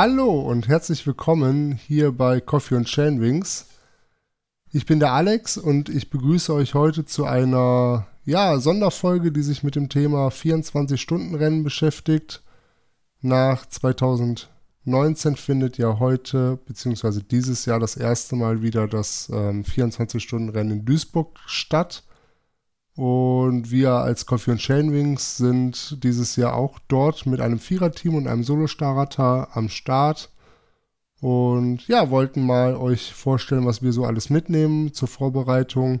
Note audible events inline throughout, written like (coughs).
Hallo und herzlich willkommen hier bei Coffee und Chainwings. Ich bin der Alex und ich begrüße euch heute zu einer ja, Sonderfolge, die sich mit dem Thema 24-Stunden-Rennen beschäftigt. Nach 2019 findet ja heute bzw. dieses Jahr das erste Mal wieder das ähm, 24-Stunden-Rennen in Duisburg statt. Und wir als Coffee und Chainwings sind dieses Jahr auch dort mit einem Viererteam und einem Solo-Starter am Start. Und ja, wollten mal euch vorstellen, was wir so alles mitnehmen zur Vorbereitung,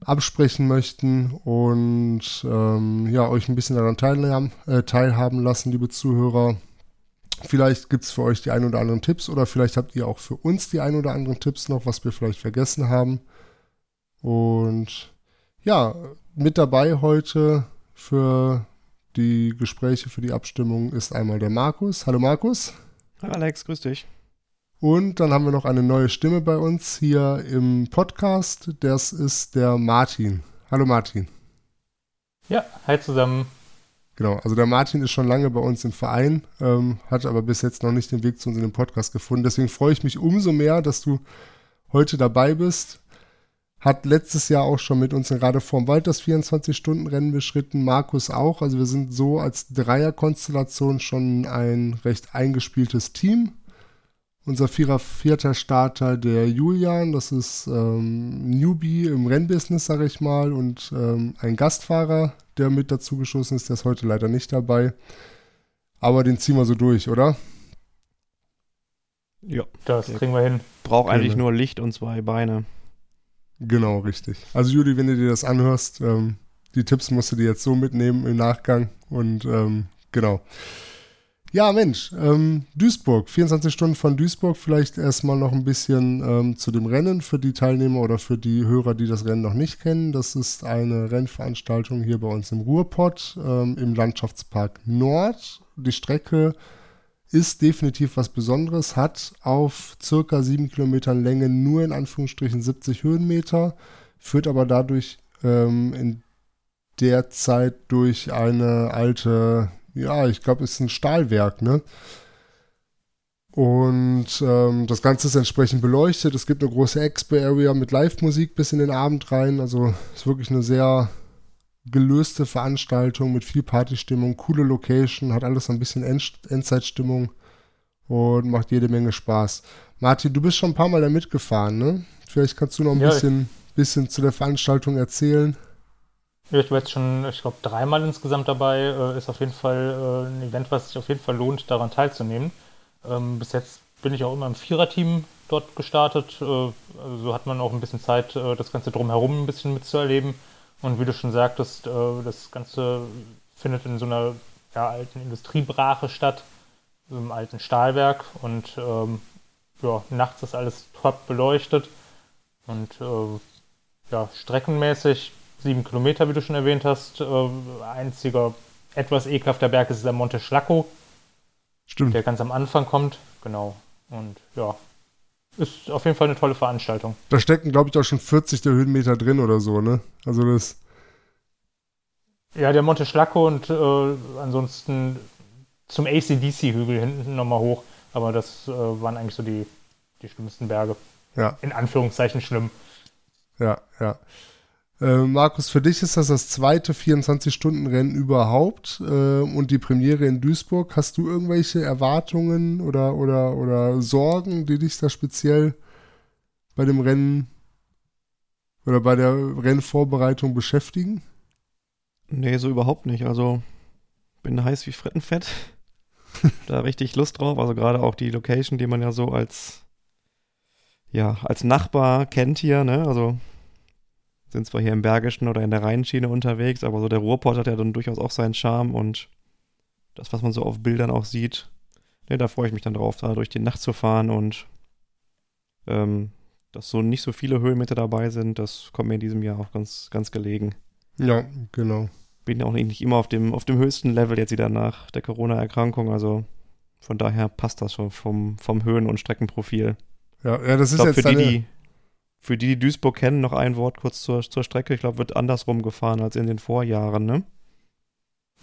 absprechen möchten und ähm, ja, euch ein bisschen daran teilhaben, äh, teilhaben lassen, liebe Zuhörer. Vielleicht gibt es für euch die ein oder anderen Tipps oder vielleicht habt ihr auch für uns die ein oder anderen Tipps noch, was wir vielleicht vergessen haben. Und ja, mit dabei heute für die Gespräche, für die Abstimmung ist einmal der Markus. Hallo Markus. Hallo Alex, grüß dich. Und dann haben wir noch eine neue Stimme bei uns hier im Podcast. Das ist der Martin. Hallo Martin. Ja, hi zusammen. Genau, also der Martin ist schon lange bei uns im Verein, ähm, hat aber bis jetzt noch nicht den Weg zu uns in den Podcast gefunden. Deswegen freue ich mich umso mehr, dass du heute dabei bist hat letztes Jahr auch schon mit uns in Radevorm Wald das 24-Stunden-Rennen beschritten, Markus auch. Also wir sind so als Dreierkonstellation schon ein recht eingespieltes Team. Unser vierer, vierter Starter, der Julian, das ist ähm, Newbie im Rennbusiness, sag ich mal, und ähm, ein Gastfahrer, der mit dazu geschossen ist, der ist heute leider nicht dabei. Aber den ziehen wir so durch, oder? Ja, das kriegen wir hin. Braucht eigentlich nur Licht und zwei Beine. Genau, richtig. Also Juli, wenn du dir das anhörst, ähm, die Tipps musst du dir jetzt so mitnehmen im Nachgang und ähm, genau. Ja, Mensch, ähm, Duisburg, 24 Stunden von Duisburg, vielleicht erstmal noch ein bisschen ähm, zu dem Rennen für die Teilnehmer oder für die Hörer, die das Rennen noch nicht kennen. Das ist eine Rennveranstaltung hier bei uns im Ruhrpott ähm, im Landschaftspark Nord. Die Strecke ist definitiv was Besonderes, hat auf circa sieben Kilometern Länge nur in Anführungsstrichen 70 Höhenmeter, führt aber dadurch ähm, in der Zeit durch eine alte, ja, ich glaube, ist ein Stahlwerk, ne? Und ähm, das Ganze ist entsprechend beleuchtet. Es gibt eine große Expo-Area mit Live-Musik bis in den Abend rein. Also ist wirklich eine sehr gelöste Veranstaltung mit viel Partystimmung, coole Location, hat alles ein bisschen End Endzeitstimmung und macht jede Menge Spaß. Martin, du bist schon ein paar Mal da mitgefahren, ne? Vielleicht kannst du noch ein ja, bisschen, bisschen zu der Veranstaltung erzählen. Ja, ich war jetzt schon, ich glaube, dreimal insgesamt dabei. Äh, ist auf jeden Fall äh, ein Event, was sich auf jeden Fall lohnt, daran teilzunehmen. Ähm, bis jetzt bin ich auch immer im Viererteam dort gestartet. Äh, also so hat man auch ein bisschen Zeit, das Ganze drumherum ein bisschen mitzuerleben. Und wie du schon sagtest, äh, das Ganze findet in so einer ja, alten Industriebrache statt, so einem alten Stahlwerk. Und ähm, ja, nachts ist alles top beleuchtet. Und äh, ja, streckenmäßig sieben Kilometer, wie du schon erwähnt hast. Äh, einziger etwas ekelhafter Berg ist der Monte Schlacco. Stimmt. Der ganz am Anfang kommt. Genau. Und ja, ist auf jeden Fall eine tolle Veranstaltung. Da stecken, glaube ich, doch schon 40 der Höhenmeter drin oder so, ne? Also das. Ja, der Monte Schlacco und äh, ansonsten zum ACDC-Hügel hinten nochmal hoch. Aber das äh, waren eigentlich so die, die schlimmsten Berge. Ja. In Anführungszeichen schlimm. Ja, ja. Äh, Markus, für dich ist das das zweite 24-Stunden-Rennen überhaupt äh, und die Premiere in Duisburg. Hast du irgendwelche Erwartungen oder, oder, oder Sorgen, die dich da speziell bei dem Rennen oder bei der Rennvorbereitung beschäftigen? Nee, so überhaupt nicht. Also bin heiß wie Frittenfett. (laughs) da richtig Lust drauf. Also gerade auch die Location, die man ja so als ja, als Nachbar kennt hier, ne? Also sind zwar hier im Bergischen oder in der Rheinschiene unterwegs, aber so der Ruhrport hat ja dann durchaus auch seinen Charme und das, was man so auf Bildern auch sieht, ne, da freue ich mich dann drauf, da durch die Nacht zu fahren und ähm, dass so nicht so viele Höhenmeter dabei sind, das kommt mir in diesem Jahr auch ganz, ganz gelegen. Ja, genau. Bin ja auch nicht immer auf dem, auf dem höchsten Level jetzt wieder nach der Corona-Erkrankung, also von daher passt das schon vom, vom Höhen- und Streckenprofil. Ja, ja das ist glaub, jetzt für die, die, für die, die Duisburg kennen, noch ein Wort kurz zur, zur Strecke. Ich glaube, wird andersrum gefahren als in den Vorjahren, ne?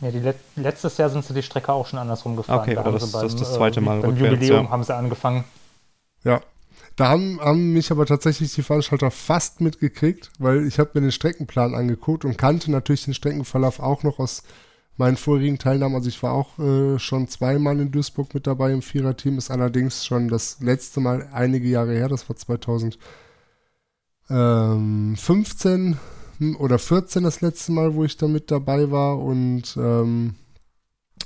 Ja, die Let letztes Jahr sind sie die Strecke auch schon andersrum gefahren. Okay, da aber das, beim, das ist das zweite Mal äh, beim rückwärts, Jubiläum ja. haben sie angefangen. Ja. Da haben, haben mich aber tatsächlich die Veranstalter fast mitgekriegt, weil ich habe mir den Streckenplan angeguckt und kannte natürlich den Streckenverlauf auch noch aus meinen vorherigen Teilnahmen. Also ich war auch äh, schon zweimal in Duisburg mit dabei im Viererteam, ist allerdings schon das letzte Mal einige Jahre her, das war 2015 hm, oder 14 das letzte Mal, wo ich da mit dabei war und ähm,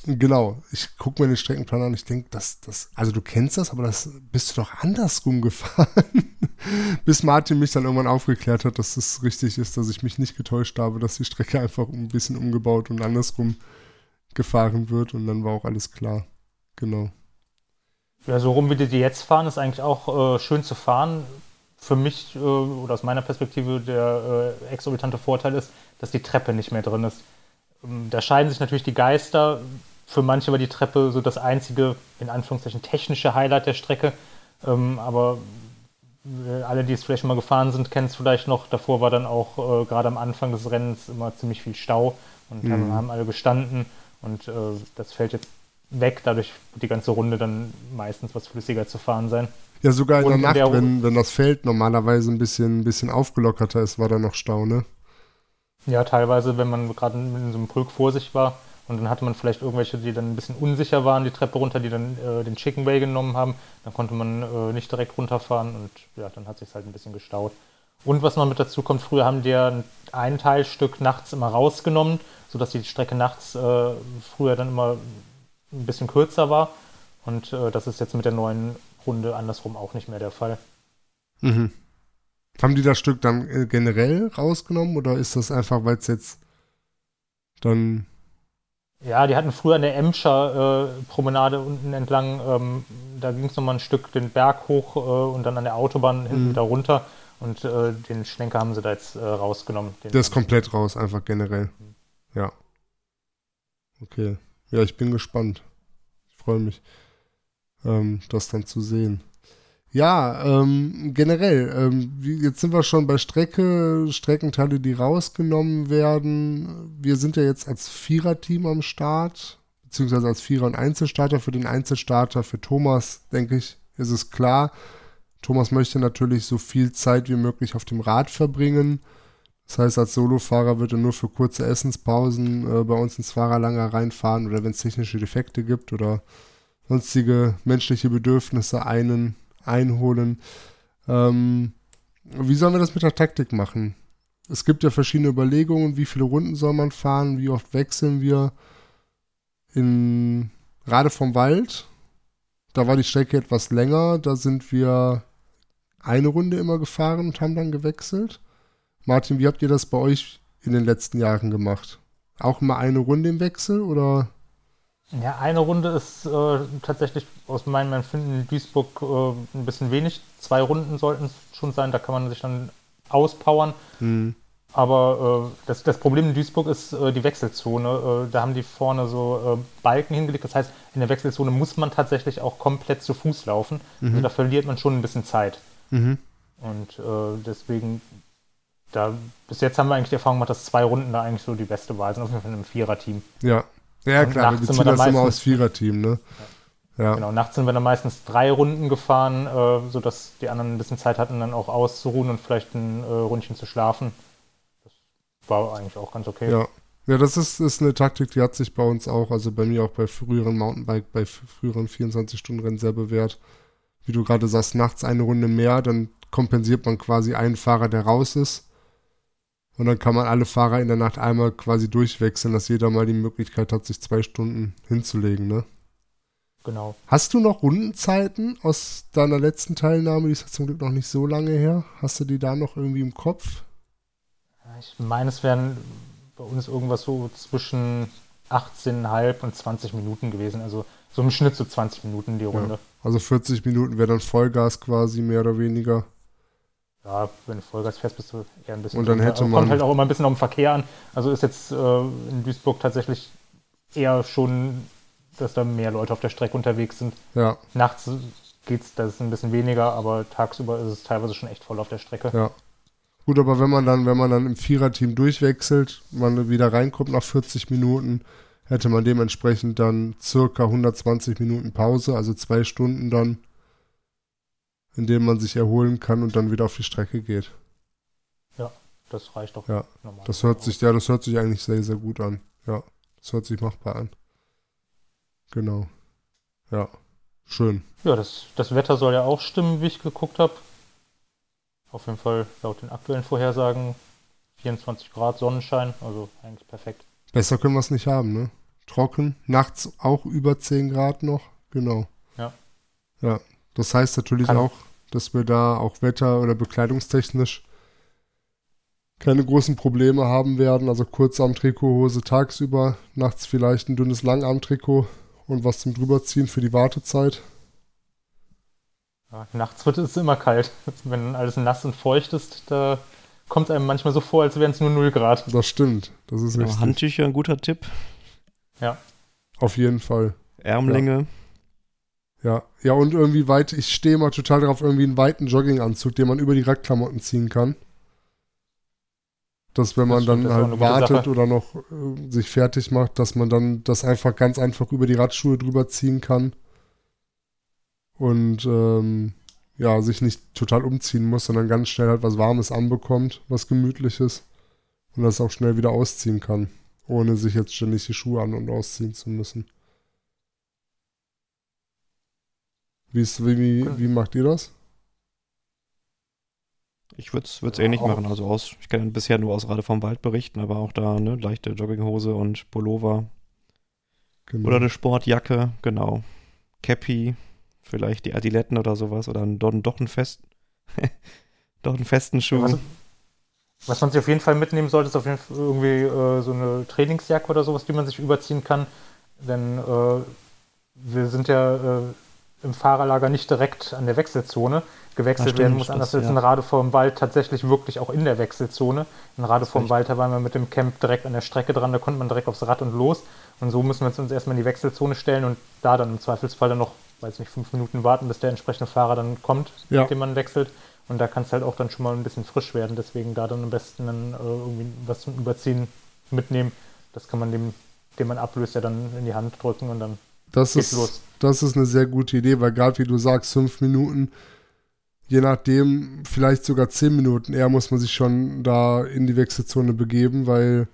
Genau, ich gucke mir den Streckenplan an ich denke, das, das, also du kennst das, aber das bist du doch andersrum (laughs) gefahren. Bis Martin mich dann irgendwann aufgeklärt hat, dass es richtig ist, dass ich mich nicht getäuscht habe, dass die Strecke einfach ein bisschen umgebaut und andersrum gefahren wird und dann war auch alles klar. Genau. Ja, so rum wie die, die jetzt fahren, ist eigentlich auch äh, schön zu fahren. Für mich äh, oder aus meiner Perspektive der äh, exorbitante Vorteil ist, dass die Treppe nicht mehr drin ist. Ähm, Da scheiden sich natürlich die Geister. Für manche war die Treppe so das einzige, in Anführungszeichen, technische Highlight der Strecke. Ähm, aber äh, alle, die es vielleicht schon mal gefahren sind, kennen es vielleicht noch. Davor war dann auch äh, gerade am Anfang des Rennens immer ziemlich viel Stau und Mhm. haben, haben alle gestanden. Und äh, das fällt jetzt weg. Dadurch wird die ganze Runde dann meistens was flüssiger zu fahren sein. Ja, sogar in der Nacht, der- wenn, wenn das Feld normalerweise ein bisschen, ein bisschen aufgelockerter ist, war da noch Stau, ne? Ja, teilweise, wenn man gerade in so einem Pulk vor sich war und dann hatte man vielleicht irgendwelche, die dann ein bisschen unsicher waren, die Treppe runter, die dann äh, den Chicken Way genommen haben, dann konnte man äh, nicht direkt runterfahren und ja, dann hat sich halt ein bisschen gestaut. Und was noch mit dazu kommt, früher haben die ja ein- ein Teilstück nachts immer rausgenommen, sodass die Strecke nachts äh, früher dann immer ein bisschen kürzer war. Und äh, das ist jetzt mit der neuen Runde andersrum auch nicht mehr der Fall. Mhm. Haben die das Stück dann äh, generell rausgenommen oder ist das einfach, weil es jetzt dann. Ja, die hatten früher an der Emscher äh, Promenade unten entlang, ähm, da ging es nochmal ein Stück den Berg hoch äh, und dann an der Autobahn hinten Mhm. wieder runter und äh, den Schlenker haben sie da jetzt äh, rausgenommen. Der ist komplett raus, einfach generell. Ja. Okay. Ja, ich bin gespannt. Ich freue mich, ähm, das dann zu sehen. Ja, ähm, generell, ähm, jetzt sind wir schon bei Strecke, Streckenteile, die rausgenommen werden. Wir sind ja jetzt als Viererteam am Start, beziehungsweise als Vierer- und Einzelstarter. Für den Einzelstarter, für Thomas, denke ich, ist es klar. Thomas möchte natürlich so viel Zeit wie möglich auf dem Rad verbringen. Das heißt, als Solofahrer wird er nur für kurze Essenspausen äh, bei uns ins Fahrerlager reinfahren oder wenn es technische Defekte gibt oder sonstige menschliche Bedürfnisse einen einholen. Ähm, wie sollen wir das mit der Taktik machen? Es gibt ja verschiedene Überlegungen, wie viele Runden soll man fahren, wie oft wechseln wir. In gerade vom Wald, da war die Strecke etwas länger, da sind wir eine Runde immer gefahren und haben dann gewechselt. Martin, wie habt ihr das bei euch in den letzten Jahren gemacht? Auch immer eine Runde im Wechsel oder? Ja, eine Runde ist äh, tatsächlich aus meinem Empfinden in Duisburg äh, ein bisschen wenig. Zwei Runden sollten es schon sein, da kann man sich dann auspowern. Hm. Aber äh, das, das Problem in Duisburg ist äh, die Wechselzone. Äh, da haben die vorne so äh, Balken hingelegt. Das heißt, in der Wechselzone muss man tatsächlich auch komplett zu Fuß laufen. Also da verliert man schon ein bisschen Zeit. Mhm. Und äh, deswegen, da bis jetzt haben wir eigentlich die Erfahrung gemacht, dass zwei Runden da eigentlich so die beste Wahl sind, auf jeden Fall in einem Viererteam. Ja. Ja, klar, wir dann das immer meistens- aus Viererteam, ne? Ja. Genau, nachts sind wir dann meistens drei Runden gefahren, äh, sodass die anderen ein bisschen Zeit hatten, dann auch auszuruhen und vielleicht ein äh, Rundchen zu schlafen. Das war eigentlich auch ganz okay. Ja. Ja, das ist, ist eine Taktik, die hat sich bei uns auch, also bei mir auch bei früheren Mountainbike, bei früheren 24-Stunden-Rennen sehr bewährt. Wie du gerade sagst, nachts eine Runde mehr, dann kompensiert man quasi einen Fahrer, der raus ist. Und dann kann man alle Fahrer in der Nacht einmal quasi durchwechseln, dass jeder mal die Möglichkeit hat, sich zwei Stunden hinzulegen, ne? Genau. Hast du noch Rundenzeiten aus deiner letzten Teilnahme? Die ist ja zum Glück noch nicht so lange her. Hast du die da noch irgendwie im Kopf? Ja, Ich meine, es wären bei uns irgendwas so zwischen 18,5 und 20 Minuten gewesen. Also so im Schnitt so 20 Minuten die Runde. Also 40 Minuten wäre dann Vollgas quasi, mehr oder weniger. Ja, wenn du Vollgas fährst, bist du eher ein bisschen. Und dann hätte Aber man- Kommt halt auch immer ein bisschen auf den Verkehr an. Also ist jetzt äh, in Duisburg tatsächlich eher schon, dass da mehr Leute auf der Strecke unterwegs sind. Ja, Nachts geht's, das ist ein bisschen weniger, aber tagsüber ist es teilweise schon echt voll auf der Strecke. ja. Gut, aber wenn man dann, wenn man dann im Viererteam durchwechselt, man wieder reinkommt nach 40 Minuten, hätte man dementsprechend dann circa 120 Minuten Pause, also zwei Stunden dann, in denen man sich erholen kann und dann wieder auf die Strecke geht. Ja, das reicht doch. Ja, das hört sich, ja, das hört sich eigentlich sehr, sehr gut an. Ja, das hört sich machbar an. Genau. Ja, schön. Ja, das, das Wetter soll ja auch stimmen, wie ich geguckt habe. Auf jeden Fall laut den aktuellen Vorhersagen 24 Grad Sonnenschein, also eigentlich perfekt. Besser können wir es nicht haben, ne? Trocken, nachts auch über 10 Grad noch, genau. Ja. Ja, das heißt natürlich Kann- auch, dass wir da auch wetter- oder bekleidungstechnisch keine großen Probleme haben werden. Also Kurzarm-Trikothose tagsüber, nachts vielleicht ein dünnes Langarm-Trikot und was zum drüberziehen für die Wartezeit. Ja, nachts wird es immer kalt. (laughs) Wenn alles nass und feucht ist, da kommt es einem manchmal so vor, als wären es nur 0 Grad. Das stimmt, das ist Genau, richtig. Handtücher, ein guter Tipp. Ja, Auf jeden Fall. Ärmlinge. Ja, ja, und irgendwie weit, ich stehe mal total drauf, irgendwie einen weiten Jogginganzug, den man über die Radklamotten ziehen kann. Dass wenn man Das dann halt wartet oder noch äh, sich fertig macht, dass man dann das einfach ganz einfach über die Radschuhe drüber ziehen kann. Und ähm, ja, sich nicht total umziehen muss, sondern ganz schnell halt was Warmes anbekommt, was Gemütliches. Und das auch schnell wieder ausziehen kann, ohne sich jetzt ständig die Schuhe an- und ausziehen zu müssen. Wie, ist, wie, wie, wie macht ihr das? Ich würde es Ja, ähnlich auch. machen. Also aus, ich kann bisher nur aus Rade vom Wald berichten, aber auch da eine leichte Jogginghose und Pullover. Genau. Oder eine Sportjacke, genau. Cappy, vielleicht die Adiletten oder sowas. Oder ein, doch, doch, einen fest, (laughs) doch einen festen Schuh. was, was man sich auf jeden Fall mitnehmen sollte, ist auf jeden Fall irgendwie äh, so eine Trainingsjacke oder sowas, die man sich überziehen kann. Denn äh, wir sind ja äh, im Fahrerlager nicht direkt an der Wechselzone. Gewechselt stimmt, werden muss anders als ja. in Rade vorm Wald tatsächlich wirklich auch in der Wechselzone. In Rade vorm. Wald, da waren wir mit dem Camp direkt an der Strecke dran, da konnte man direkt aufs Rad und los. Und so müssen wir uns erstmal in die Wechselzone stellen und da dann im Zweifelsfall dann noch, weiß nicht, fünf Minuten warten, bis der entsprechende Fahrer dann kommt, Ja. mit dem man wechselt. Und da kann es halt auch dann schon mal ein bisschen frisch werden. Deswegen da dann am besten dann äh, irgendwie was zum Überziehen mitnehmen. Das kann man dem, dem man ablöst, ja dann in die Hand drücken und dann Das geht's ist, los. Das ist eine sehr gute Idee, weil gerade wie du sagst, fünf Minuten, je nachdem, vielleicht sogar zehn Minuten eher muss man sich schon da in die Wechselzone begeben, weil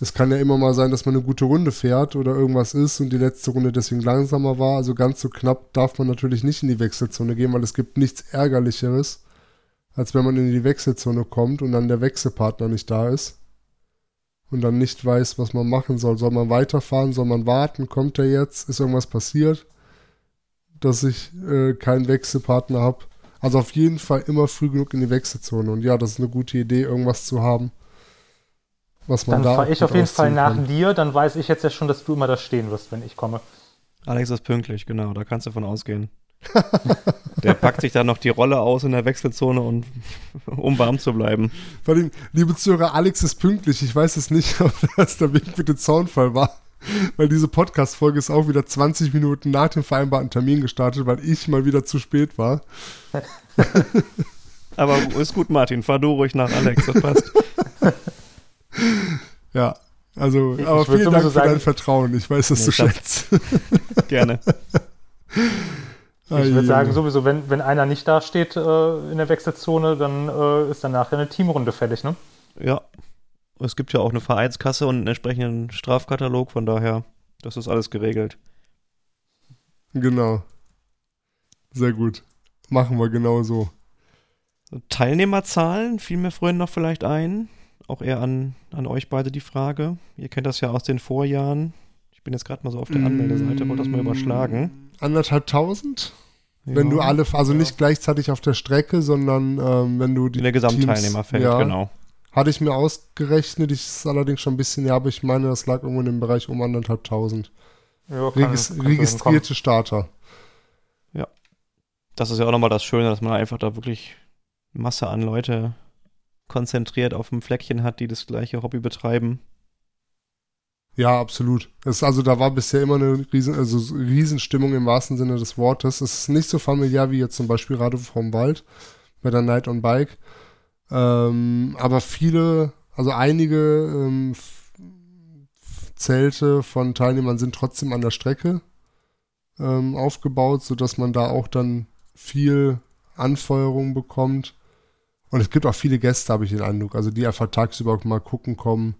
es kann ja immer mal sein, dass man eine gute Runde fährt oder irgendwas ist und die letzte Runde deswegen langsamer war. Also ganz so knapp darf man natürlich nicht in die Wechselzone gehen, weil es gibt nichts Ärgerlicheres, als wenn man in die Wechselzone kommt und dann der Wechselpartner nicht da ist und dann nicht weiß, was man machen soll. Soll man weiterfahren? Soll man warten? Kommt er jetzt? Ist irgendwas passiert, dass ich äh, keinen Wechselpartner habe? Also auf jeden Fall immer früh genug in die Wechselzone. Und ja, das ist eine gute Idee, irgendwas zu haben, was man Dann da fahre auch ich auf jeden Fall nach kann. dir, dann weiß ich jetzt ja schon, dass du immer da stehen wirst, wenn ich komme. Alex ist pünktlich, genau, da kannst du von ausgehen. (laughs) Der packt sich dann noch die Rolle aus in der Wechselzone und (laughs) um warm zu bleiben. Vor allem, liebe Zuhörer, Alex ist pünktlich. Ich weiß es nicht, (laughs) ob das der Weg mit dem Zaunfall war. (laughs) Weil diese Podcast-Folge ist auch wieder 20 Minuten nach dem vereinbarten Termin gestartet, weil ich mal wieder zu spät war. (laughs) Aber ist gut, Martin, fahr du ruhig nach Alex, das passt. (laughs) Ja, also, Ich- aber ich vielen Dank sowieso für sagen- dein Vertrauen. Ich weiß, dass Nee, du schätzt. Gerne. Ich würde sagen, sowieso, wenn, wenn einer nicht da steht äh, in der Wechselzone, dann äh, ist dann nachher eine Teamrunde fertig, ne? Ja. Es gibt ja auch eine Vereinskasse und einen entsprechenden Strafkatalog, von daher, das ist alles geregelt. Genau. Sehr gut. Machen wir genau so. Teilnehmerzahlen fiel mir vorhin noch vielleicht ein. Auch eher an, an euch beide die Frage. Ihr kennt das ja aus den Vorjahren. Ich bin jetzt gerade mal so auf der Anmeldeseite, wollte das mal überschlagen. Anderthalbtausend? Wenn Ja. du alle, also Ja. nicht gleichzeitig auf der Strecke, sondern ähm, wenn du die In der Gesamtteilnehmerfeld, ja, genau. Hatte ich mir ausgerechnet, ich ist allerdings schon ein bisschen, ja, aber ich meine, das lag irgendwo in dem Bereich um anderthalbtausend. Ja, kann- Regis kann registrierte Starter. Das ist ja auch nochmal das Schöne, dass man einfach da wirklich Masse an Leute konzentriert auf dem Fleckchen hat, die das gleiche Hobby betreiben. Ja, absolut. Es, also da war bisher immer eine riesen, also so Riesenstimmung im wahrsten Sinne des Wortes. Es ist nicht so familiär wie jetzt zum Beispiel gerade vom Wald bei der Night on Bike. Ähm, aber viele, also einige ähm, Zelte von Teilnehmern sind trotzdem an der Strecke ähm, aufgebaut, sodass man da auch dann viel Anfeuerung bekommt. Und es gibt auch viele Gäste, habe ich den Eindruck, also die einfach tagsüber mal gucken kommen.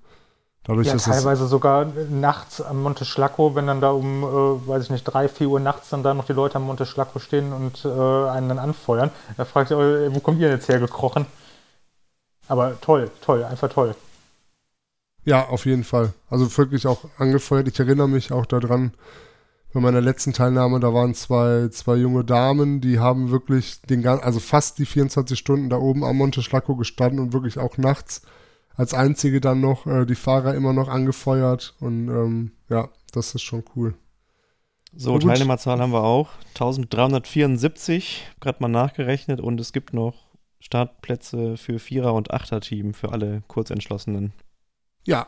Dadurch, ja, teilweise sogar nachts am Monte Schlacco, wenn dann da um, äh, weiß ich nicht, drei, vier Uhr nachts dann da noch die Leute am Monte Schlacco stehen und äh, einen dann anfeuern. Da fragt ihr, euch, wo kommt ihr jetzt hergekrochen? Aber toll, toll, einfach toll. Ja, auf jeden Fall. Also wirklich auch angefeuert. Ich erinnere mich auch daran, bei meiner letzten Teilnahme, da waren zwei, zwei junge Damen, die haben wirklich den also fast die 24 Stunden da oben am Monte Schlacco gestanden und wirklich auch nachts als einzige dann noch äh, die Fahrer immer noch angefeuert und ähm, ja, das ist schon cool. So, Teilnehmerzahl haben wir auch. 1374, gerade mal nachgerechnet und es gibt noch Startplätze für Vierer- und Achter-Team für alle Kurzentschlossenen. Ja,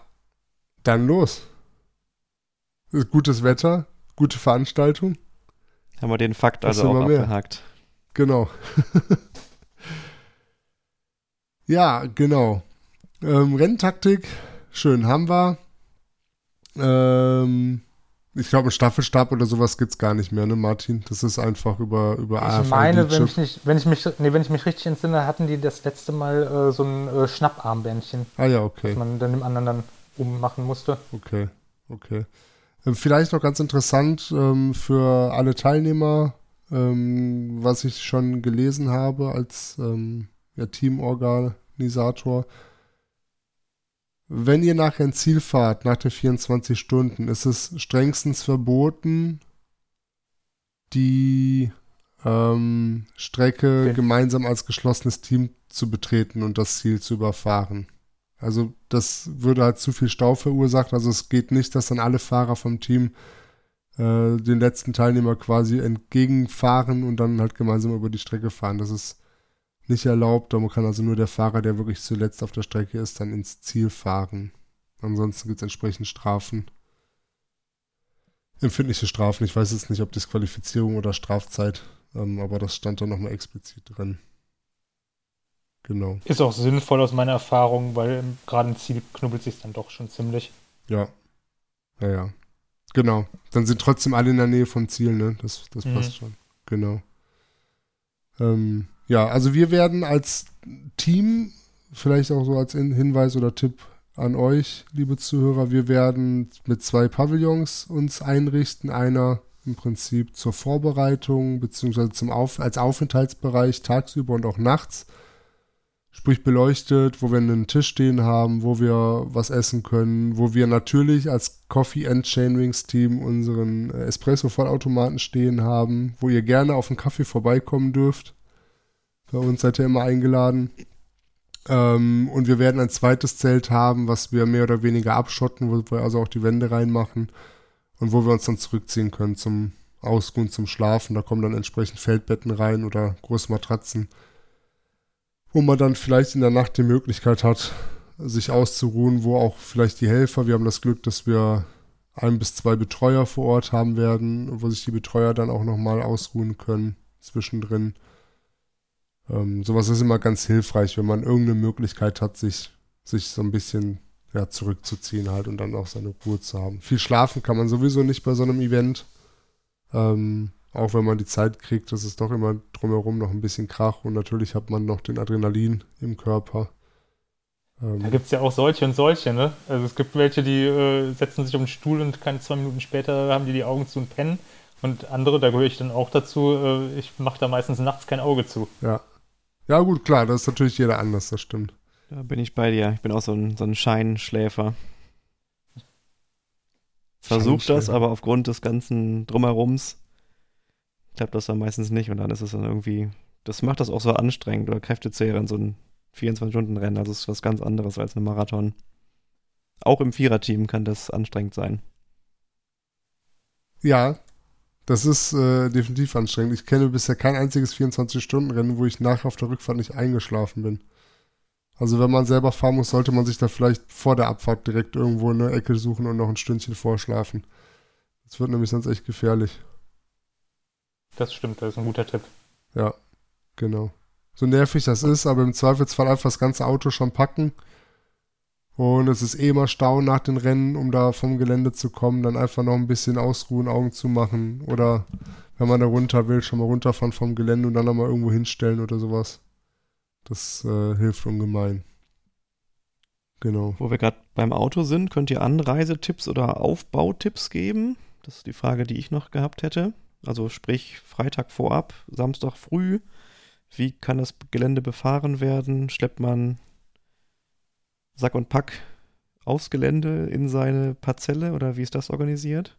dann los. Gutes Wetter, gute Veranstaltung. Haben wir den Fakt also auch abgehakt. Genau. (laughs) ja, genau. Ähm, Renntaktik, schön haben wir. Ähm, ich glaube, Staffelstab oder sowas gibt es gar nicht mehr, ne, Martin? Das ist einfach über, über Ich AFID meine, wenn ich, nicht, wenn, ich mich, nee, wenn ich mich richtig entsinne, hatten die das letzte Mal äh, so ein äh, Schnapparmbändchen. Ah ja, okay. Das man dann dem anderen dann ummachen musste. Okay, okay. Ähm, vielleicht noch ganz interessant ähm, für alle Teilnehmer, ähm, was ich schon gelesen habe als ähm, ja, Teamorganisator. Wenn ihr nachher ein Ziel fahrt, nach den 24 Stunden, ist es strengstens verboten, die ähm, Strecke okay. gemeinsam als geschlossenes Team zu betreten und das Ziel zu überfahren. Also das würde halt zu viel Stau verursachen. Also es geht nicht, dass dann alle Fahrer vom Team äh, den letzten Teilnehmer quasi entgegenfahren und dann halt gemeinsam über die Strecke fahren. Das ist nicht erlaubt. Da kann also nur der Fahrer, der wirklich zuletzt auf der Strecke ist, dann ins Ziel fahren. Ansonsten gibt es entsprechend Strafen. Empfindliche Strafen. Ich weiß jetzt nicht, ob Disqualifizierung oder Strafzeit, ähm, aber das stand da nochmal explizit drin. Genau. Ist auch sinnvoll aus meiner Erfahrung, weil gerade im Ziel knubbelt sich dann doch schon ziemlich. Ja. Ja, ja. Genau. Dann sind trotzdem alle in der Nähe vom Ziel, ne? Das, das mhm. passt schon. Genau. Ähm, ja, also wir werden als Team, vielleicht auch so als Hinweis oder Tipp an euch, liebe Zuhörer, wir werden mit zwei Pavillons uns einrichten. Einer im Prinzip zur Vorbereitung, beziehungsweise Auf als Aufenthaltsbereich tagsüber und auch nachts sprich beleuchtet, wo wir einen Tisch stehen haben, wo wir was essen können, wo wir natürlich als Coffee and Chainwings Team unseren äh, Espresso Vollautomaten stehen haben, wo ihr gerne auf einen Kaffee vorbeikommen dürft. Bei uns seid ihr immer eingeladen. Ähm, und wir werden ein zweites Zelt haben, was wir mehr oder weniger abschotten, wo wir also auch die Wände reinmachen und wo wir uns dann zurückziehen können zum Ausruhen, zum Schlafen. Da kommen dann entsprechend Feldbetten rein oder große Matratzen wo man dann vielleicht in der Nacht die Möglichkeit hat, sich auszuruhen, wo auch vielleicht die Helfer, wir haben das Glück, dass wir ein bis zwei Betreuer vor Ort haben werden, wo sich die Betreuer dann auch nochmal ausruhen können zwischendrin. Ähm, sowas ist immer ganz hilfreich, wenn man irgendeine Möglichkeit hat, sich, sich so ein bisschen ja, zurückzuziehen halt und dann auch seine Ruhe zu haben. Viel schlafen kann man sowieso nicht bei so einem Event. Ähm, auch wenn man die Zeit kriegt, das ist doch immer drumherum noch ein bisschen Krach und natürlich hat man noch den Adrenalin im Körper. Ähm da gibt es ja auch solche und solche, ne? Also es gibt welche, die äh, setzen sich auf den Stuhl und keine zwei Minuten später haben die die Augen zu und pennen. Und andere, da gehöre ich dann auch dazu, äh, ich mache da meistens nachts kein Auge zu. Ja. Ja, gut, klar, das ist natürlich jeder anders, das stimmt. Da bin ich bei dir. Ich bin auch so ein, so ein Scheinschläfer. Versuch das, aber aufgrund des ganzen Drumherums klappt das dann meistens nicht und dann ist es dann irgendwie, das macht das auch so anstrengend oder kräftezehrend, so ein 24-Stunden-Rennen. Also es ist was ganz anderes als ein Marathon. Auch im Viererteam kann das anstrengend sein. Ja, das ist äh, definitiv anstrengend. Ich kenne bisher kein einziges 24-Stunden-Rennen, wo ich nachher auf der Rückfahrt nicht eingeschlafen bin. Also wenn man selber fahren muss, sollte man sich da vielleicht vor der Abfahrt direkt irgendwo eine Ecke suchen und noch ein Stündchen vorschlafen. Das wird nämlich sonst echt gefährlich. Das stimmt, das ist ein guter Tipp. Ja, genau. So nervig das ist, aber im Zweifelsfall einfach das ganze Auto schon packen Und es ist eh immer Stau nach den Rennen, um da vom Gelände zu kommen, dann einfach noch ein bisschen ausruhen, Augen zu machen oder wenn man da runter will, schon mal runterfahren vom Gelände und dann nochmal irgendwo hinstellen oder sowas. Das äh, hilft ungemein. Genau. Wo wir gerade beim Auto sind, könnt ihr Anreisetipps oder Aufbautipps geben? Das ist die Frage, die ich noch gehabt hätte. Also sprich Freitag vorab, Samstag früh. Wie kann das Gelände befahren werden? Schleppt man Sack und Pack aufs Gelände in seine Parzelle oder wie ist das organisiert?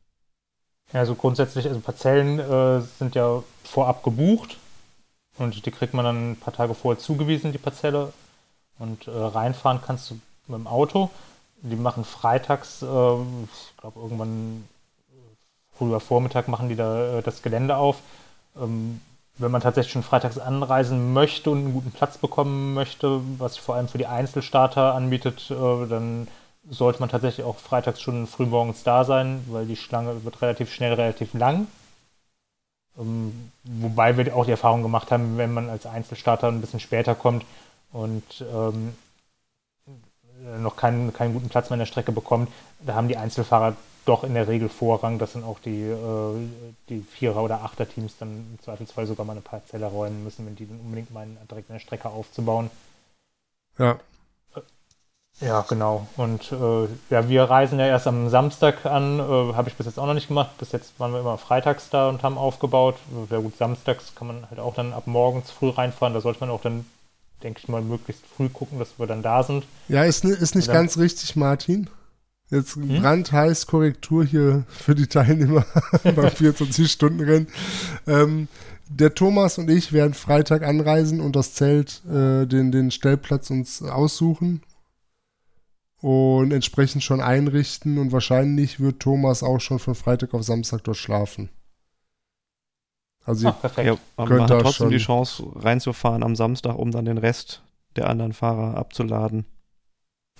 Ja, also grundsätzlich, also Parzellen äh, sind ja vorab gebucht und die kriegt man dann ein paar Tage vorher zugewiesen, die Parzelle. Und äh, reinfahren kannst du mit dem Auto. Die machen freitags, äh, ich glaube irgendwann früher Vormittag machen die da äh, das Gelände auf. Ähm, wenn man tatsächlich schon freitags anreisen möchte und einen guten Platz bekommen möchte, was sich vor allem für die Einzelstarter anbietet, äh, dann sollte man tatsächlich auch freitags schon frühmorgens da sein, weil die Schlange wird relativ schnell relativ lang. Ähm, wobei wir auch die Erfahrung gemacht haben, wenn man als Einzelstarter ein bisschen später kommt und ähm, noch keinen, keinen guten Platz mehr in der Strecke bekommt, da haben die Einzelfahrer doch in der Regel Vorrang, dass dann auch die, äh, die Vierer- oder Achter-Teams dann im Zweifelsfall sogar mal eine Parzelle räumen müssen, wenn die dann unbedingt meinen, direkt eine Strecke aufzubauen. Ja. Ja, genau. Und äh, ja, wir reisen ja erst am Samstag an, äh, habe ich bis jetzt auch noch nicht gemacht. Bis jetzt waren wir immer freitags da und haben aufgebaut. Ja gut, samstags kann man halt auch dann ab morgens früh reinfahren. Da sollte man auch dann, denke ich mal, möglichst früh gucken, dass wir dann da sind. Ja, ist, ist nicht ganz richtig, Martin. Jetzt hm? brandheiß Korrektur hier für die Teilnehmer (laughs) beim 24-Stunden-Rennen. Ähm, der Thomas und ich werden Freitag anreisen und das Zelt, äh, den, den Stellplatz uns aussuchen und entsprechend schon einrichten und wahrscheinlich wird Thomas auch schon von Freitag auf Samstag dort schlafen. Also Ach, perfekt. Ja, man hat trotzdem schon die Chance reinzufahren am Samstag, um dann den Rest der anderen Fahrer abzuladen.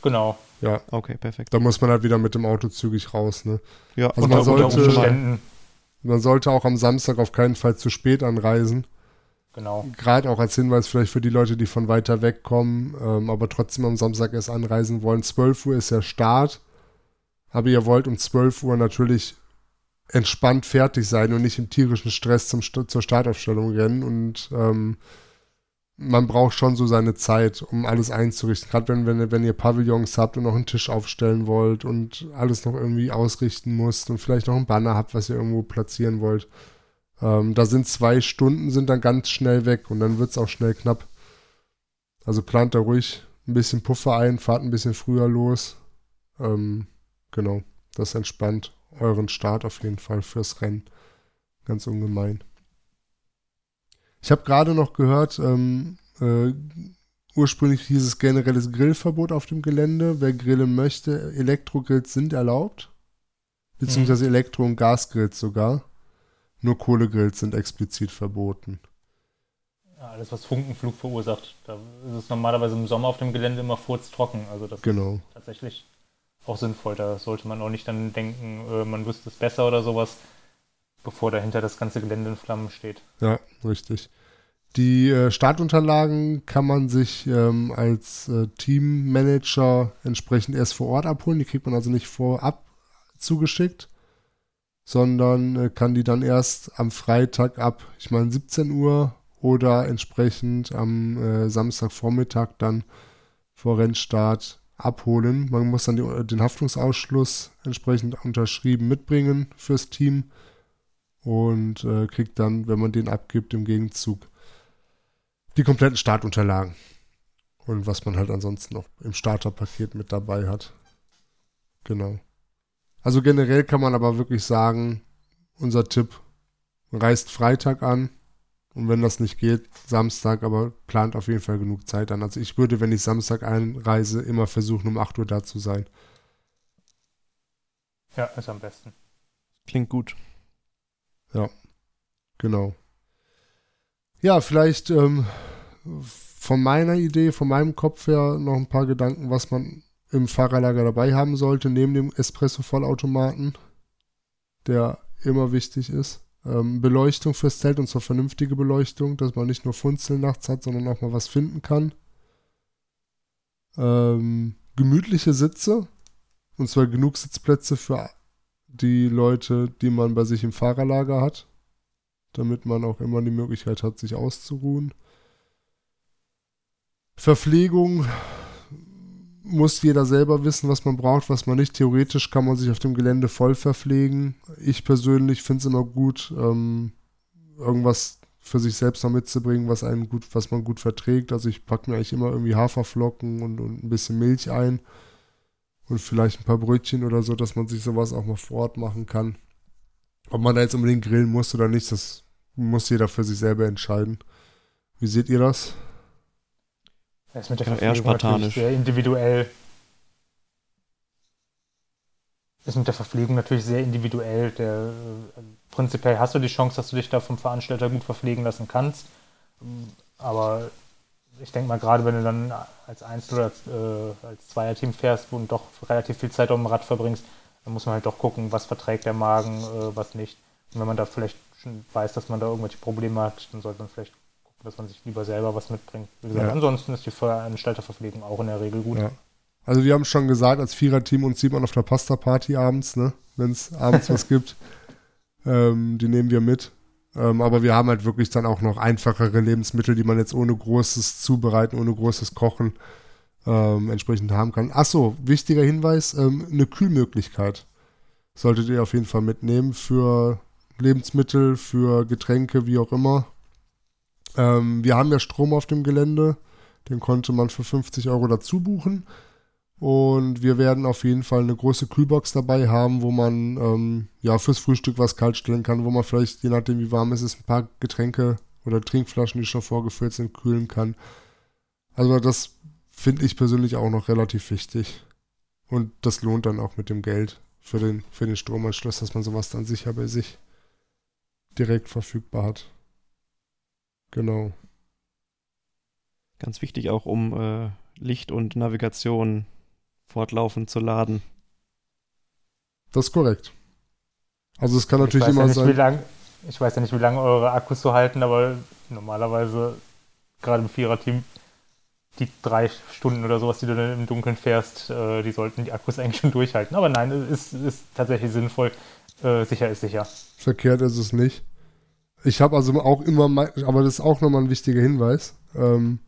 Genau. Ja. Okay, perfekt. Da muss man halt wieder mit dem Auto zügig raus, ne? Ja, also man sollte, man sollte auch am Samstag auf keinen Fall zu spät anreisen. Genau. Gerade auch als Hinweis vielleicht für die Leute, die von weiter weg kommen, ähm, aber trotzdem am Samstag erst anreisen wollen. 12 Uhr ist der Start. Aber ihr wollt um 12 Uhr natürlich entspannt fertig sein und nicht im tierischen Stress zum, zur Startaufstellung rennen. Und ähm, man braucht schon so seine Zeit, um alles einzurichten. Gerade wenn, wenn, wenn ihr Pavillons habt und noch einen Tisch aufstellen wollt und alles noch irgendwie ausrichten müsst und vielleicht noch ein Banner habt, was ihr irgendwo platzieren wollt. Ähm, da sind zwei Stunden, sind dann ganz schnell weg und dann wird es auch schnell knapp. Also plant da ruhig ein bisschen Puffer ein, fahrt ein bisschen früher los. Ähm, genau, das entspannt euren Start auf jeden Fall fürs Rennen. Ganz ungemein. Ich habe gerade noch gehört, ähm, äh, ursprünglich hieß es generelles Grillverbot auf dem Gelände. Wer grillen möchte, Elektrogrills sind erlaubt. Beziehungsweise mhm. Elektro- und Gasgrills sogar. Nur Kohlegrills sind explizit verboten. Ja, alles, was Funkenflug verursacht, da ist es normalerweise im Sommer auf dem Gelände immer furztrocken. Also das genau. ist tatsächlich auch sinnvoll. Da sollte man auch nicht dann denken, äh, man wüsste es besser oder sowas bevor dahinter das ganze Gelände in Flammen steht. Ja, richtig. Die äh, Startunterlagen kann man sich ähm, als äh, Teammanager entsprechend erst vor Ort abholen. Die kriegt man also nicht vorab zugeschickt, sondern äh, kann die dann erst am Freitag ab, ich meine 17 Uhr oder entsprechend am äh, Samstagvormittag dann vor Rennstart abholen. Man muss dann die, den Haftungsausschluss entsprechend unterschrieben mitbringen fürs Team und äh, kriegt dann, wenn man den abgibt, im Gegenzug die kompletten Startunterlagen. Und was man halt ansonsten noch im Starterpaket mit dabei hat. Genau. Also generell kann man aber wirklich sagen, unser Tipp reist Freitag an. Und wenn das nicht geht, Samstag, aber plant auf jeden Fall genug Zeit an. Also ich würde, wenn ich Samstag einreise, immer versuchen, um 8 Uhr da zu sein. Ja, ist am besten. Klingt gut. Ja, genau. Ja, vielleicht ähm, von meiner Idee, von meinem Kopf her noch ein paar Gedanken, was man im Fahrerlager dabei haben sollte, neben dem Espresso-Vollautomaten, der immer wichtig ist. Ähm, Beleuchtung fürs Zelt und zwar vernünftige Beleuchtung, dass man nicht nur Funzeln nachts hat, sondern auch mal was finden kann. Ähm, gemütliche Sitze. Und zwar genug Sitzplätze für die Leute, die man bei sich im Fahrerlager hat. Damit man auch immer die Möglichkeit hat, sich auszuruhen. Verpflegung muss jeder selber wissen, was man braucht, was man nicht. Theoretisch kann man sich auf dem Gelände voll verpflegen. Ich persönlich finde es immer gut, ähm, irgendwas für sich selbst noch mitzubringen, was einen gut, was man gut verträgt. Also ich packe mir eigentlich immer irgendwie Haferflocken und, und ein bisschen Milch ein und vielleicht ein paar Brötchen oder so, dass man sich sowas auch mal vor Ort machen kann. Ob man da jetzt unbedingt grillen muss oder nicht, das muss jeder für sich selber entscheiden. Wie seht ihr das? Das ist mit der ja, Verpflegung natürlich sehr individuell. Ist mit der Verpflegung natürlich sehr individuell. Der, äh, prinzipiell hast du die Chance, dass du dich da vom Veranstalter gut verpflegen lassen kannst. Aber ich denke mal, gerade wenn du dann als Einzel- oder als, äh, als Zweierteam fährst, du doch relativ viel Zeit auf dem Rad verbringst, dann muss man halt doch gucken, was verträgt der Magen, äh, was nicht. Und wenn man da vielleicht schon weiß, dass man da irgendwelche Probleme hat, dann sollte man vielleicht dass man sich lieber selber was mitbringt. Wie gesagt, ja. ansonsten ist die Veranstalterverpflegung auch in der Regel gut. Ja. Also wir haben schon gesagt, als Viererteam uns sieht man auf der Pasta-Party abends, ne? wenn es abends (laughs) was gibt. Ähm, die nehmen wir mit. Ähm, aber wir haben halt wirklich dann auch noch einfachere Lebensmittel, die man jetzt ohne großes Zubereiten, ohne großes Kochen ähm, entsprechend haben kann. Achso, wichtiger Hinweis, ähm, eine Kühlmöglichkeit solltet ihr auf jeden Fall mitnehmen für Lebensmittel, für Getränke, wie auch immer. Ähm, wir haben ja Strom auf dem Gelände. Den konnte man für 50 Euro dazu buchen. Und wir werden auf jeden Fall eine große Kühlbox dabei haben, wo man ähm, ja fürs Frühstück was kalt stellen kann, wo man vielleicht, je nachdem wie warm es ist, ein paar Getränke oder Trinkflaschen, die schon vorgefüllt sind, kühlen kann. Also das finde ich persönlich auch noch relativ wichtig. Und das lohnt dann auch mit dem Geld für den, für den Stromanschluss, dass man sowas dann sicher bei sich direkt verfügbar hat. Genau. Ganz wichtig auch, um äh, Licht und Navigation fortlaufend zu laden. Das ist korrekt. Also es kann ich natürlich immer ja sein. Lang, ich weiß ja nicht, wie lange eure Akkus so halten, aber normalerweise, gerade im Viererteam, die drei Stunden oder sowas, die du dann im Dunkeln fährst, äh, die sollten die Akkus eigentlich schon durchhalten. Aber nein, es ist, ist tatsächlich sinnvoll. Äh, sicher ist sicher. Verkehrt ist es nicht. Ich habe also auch immer, aber das ist auch nochmal ein wichtiger Hinweis, ähm,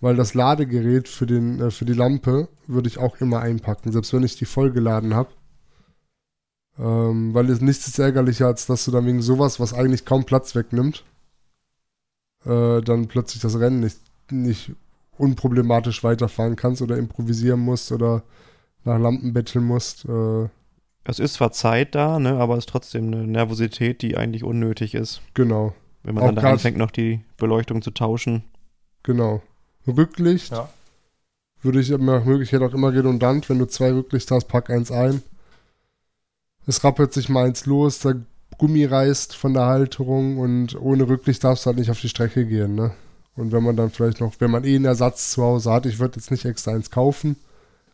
weil das Ladegerät für, den, äh, für die Lampe würde ich auch immer einpacken, selbst wenn ich die vollgeladen habe. Ähm, weil es nichts ist ärgerlicher, als dass du dann wegen sowas, was eigentlich kaum Platz wegnimmt, äh, dann plötzlich das Rennen nicht, nicht unproblematisch weiterfahren kannst oder improvisieren musst oder nach Lampen betteln musst. Äh, es ist zwar Zeit da, ne, aber es ist trotzdem eine Nervosität, die eigentlich unnötig ist. Genau. Wenn man Auch dann da anfängt, noch die Beleuchtung zu tauschen. Genau. Rücklicht ja. würde ich nach Möglichkeit auch immer redundant. Wenn du zwei Rücklichter hast, pack eins ein. Es rappelt sich mal eins los, der Gummi reißt von der Halterung und ohne Rücklicht darfst du halt nicht auf die Strecke gehen, ne? Und wenn man dann vielleicht noch, wenn man eh einen Ersatz zu Hause hat, ich würde jetzt nicht extra eins kaufen,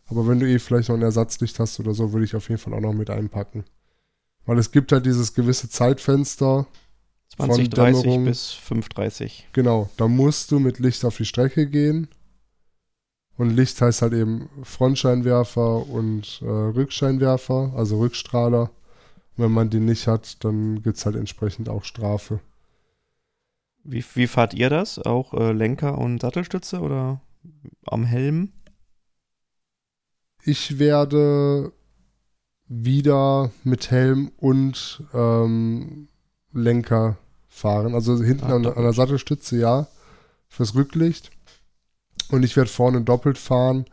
aber wenn du eh vielleicht noch ein Ersatzlicht hast oder so, würde ich auf jeden Fall auch noch mit einpacken. Weil es gibt halt dieses gewisse Zeitfenster. 2030 bis 530. Genau, da musst du mit Licht auf die Strecke gehen. Und Licht heißt halt eben Frontscheinwerfer und äh, Rückscheinwerfer, also Rückstrahler. Und wenn man die nicht hat, dann gibt es halt entsprechend auch Strafe. Wie, wie fahrt ihr das? Auch äh, Lenker und Sattelstütze oder am Helm? Ich werde wieder mit Helm und ähm, Lenker fahren. Also hinten ah, an, an, der Sattelstütze, ja, fürs Rücklicht. Und ich werde vorne doppelt fahren.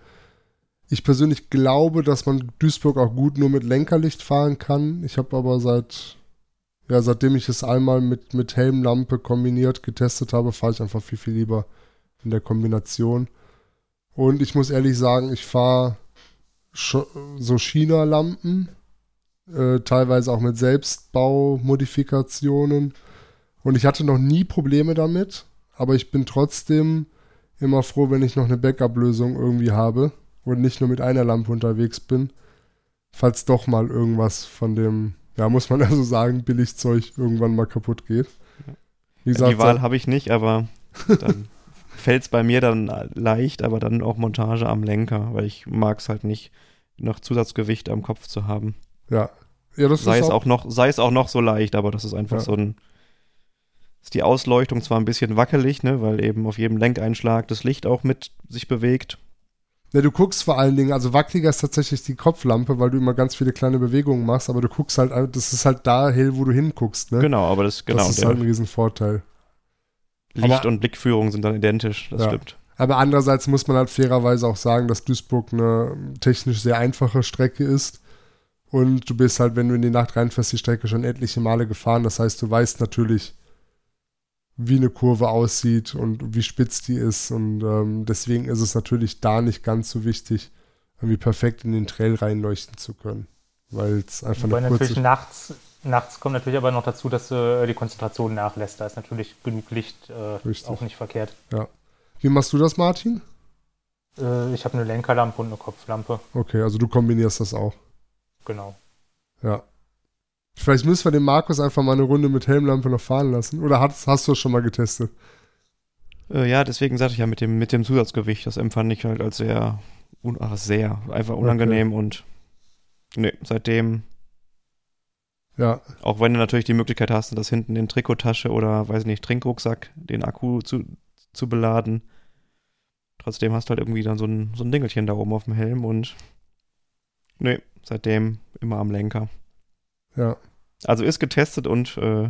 Ich persönlich glaube, dass man Duisburg auch gut nur mit Lenkerlicht fahren kann. Ich habe aber seit, ja, seitdem ich es einmal mit, mit Helmlampe kombiniert getestet habe, fahre ich einfach viel, viel lieber in der Kombination. Und ich muss ehrlich sagen, ich fahre so China-Lampen, äh, teilweise auch mit Selbstbaumodifikationen. Und ich hatte noch nie Probleme damit, aber ich bin trotzdem immer froh, wenn ich noch eine Backup-Lösung irgendwie habe und nicht nur mit einer Lampe unterwegs bin, falls doch mal irgendwas von dem, ja, muss man (laughs) also sagen, Billigzeug irgendwann mal kaputt geht. Gesagt, die Wahl habe ich nicht, aber dann (laughs) fällt es bei mir dann leicht, aber dann auch Montage am Lenker, weil ich mag es halt nicht, noch Zusatzgewicht am Kopf zu haben. Ja. ja das sei, ist es auch noch, sei es auch noch so leicht, aber das ist einfach Ja. so ein. Ist die Ausleuchtung zwar ein bisschen wackelig, ne, weil eben auf jedem Lenkeinschlag das Licht auch mit sich bewegt. Ja, du guckst vor allen Dingen, also wackeliger ist tatsächlich die Kopflampe, weil du immer ganz viele kleine Bewegungen machst, aber du guckst halt, das ist halt da hell, wo du hinguckst, ne? Genau, aber das, genau, das ist halt ein Riesenvorteil. Licht aber- und Blickführung sind dann identisch, das Ja. stimmt. Aber andererseits muss man halt fairerweise auch sagen, dass Duisburg eine technisch sehr einfache Strecke ist. Und du bist halt, wenn du in die Nacht reinfährst, die Strecke schon etliche Male gefahren. Das heißt, du weißt natürlich, wie eine Kurve aussieht und wie spitz die ist. Und ähm, deswegen ist es natürlich da nicht ganz so wichtig, irgendwie perfekt in den Trail reinleuchten zu können. Weil es einfach Wobei eine natürlich kurze... nachts, nachts kommt natürlich aber noch dazu, dass äh, die Konzentration nachlässt. Da ist natürlich genug Licht äh, auch nicht verkehrt. Wie machst du das, Martin? Äh, ich habe eine Lenkerlampe und eine Kopflampe. Okay, also du kombinierst das auch. Genau. Ja. Vielleicht müssen wir den Markus einfach mal eine Runde mit Helmlampe noch fahren lassen. Oder hast, hast du es schon mal getestet? Äh, ja, deswegen sagte ich ja mit dem, mit dem Zusatzgewicht, das empfand ich halt als sehr, un, ach, sehr, einfach unangenehm und nee, seitdem, Ja, auch wenn du natürlich die Möglichkeit hast, das hinten in Trikottasche oder, weiß nicht, Trinkrucksack, den Akku zu, zu beladen, trotzdem hast du halt irgendwie dann so ein, so ein Dingelchen da oben auf dem Helm und nee, seitdem immer am Lenker. ja. Also ist getestet und äh,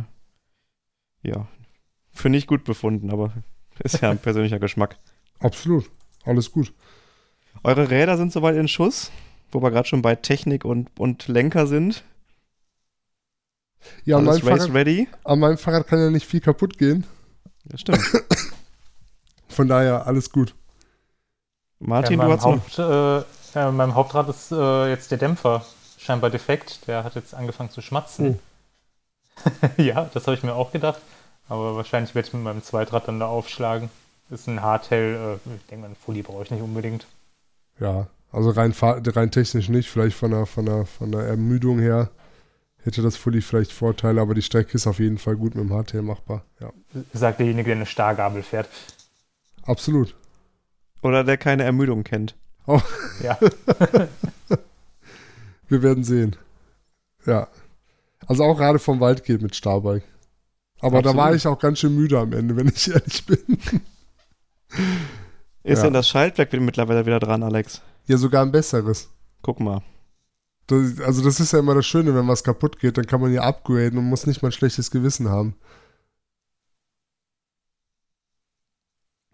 ja, für nicht gut befunden, aber (laughs) ist ja ein persönlicher Geschmack. Absolut. Alles gut. Eure Räder sind soweit in Schuss, wo wir gerade schon bei Technik und, und Lenker sind. Ja, an meinem, Alles race Fahrrad, ready. an meinem Fahrrad kann ja nicht viel kaputt gehen. Ja, stimmt. (coughs) Von daher alles gut. Martin, ja, du hast noch. Haupt, äh, ja, meinem Hauptrad ist äh, jetzt der Dämpfer scheinbar defekt. Der hat jetzt angefangen zu schmatzen. (laughs) ja, das habe ich mir auch gedacht. Aber wahrscheinlich werde ich mit meinem Zweitrad dann da aufschlagen. Ist ein Hardtail. Äh, ich denke, einen Fully brauche ich nicht unbedingt. Ja, also rein, rein technisch nicht. Vielleicht von der, von, der, von der Ermüdung her hätte das Fully vielleicht Vorteile, aber die Strecke ist auf jeden Fall gut mit dem Hardtail machbar. Ja, Sagt derjenige, der eine Stargabel fährt. absolut. Oder der keine Ermüdung kennt. Ja, (laughs) Wir werden sehen. Ja. Also auch gerade vom Wald geht mit Starbike. Aber da war Absolut. ich auch ganz schön müde am Ende, wenn ich (laughs) ehrlich bin. Ist Ja. denn das Schaltwerk mittlerweile wieder dran, Alex? Ja, sogar ein besseres. Guck mal. Das, also das ist ja immer das Schöne, wenn was kaputt geht, dann kann man ja upgraden und muss nicht mal ein schlechtes Gewissen haben.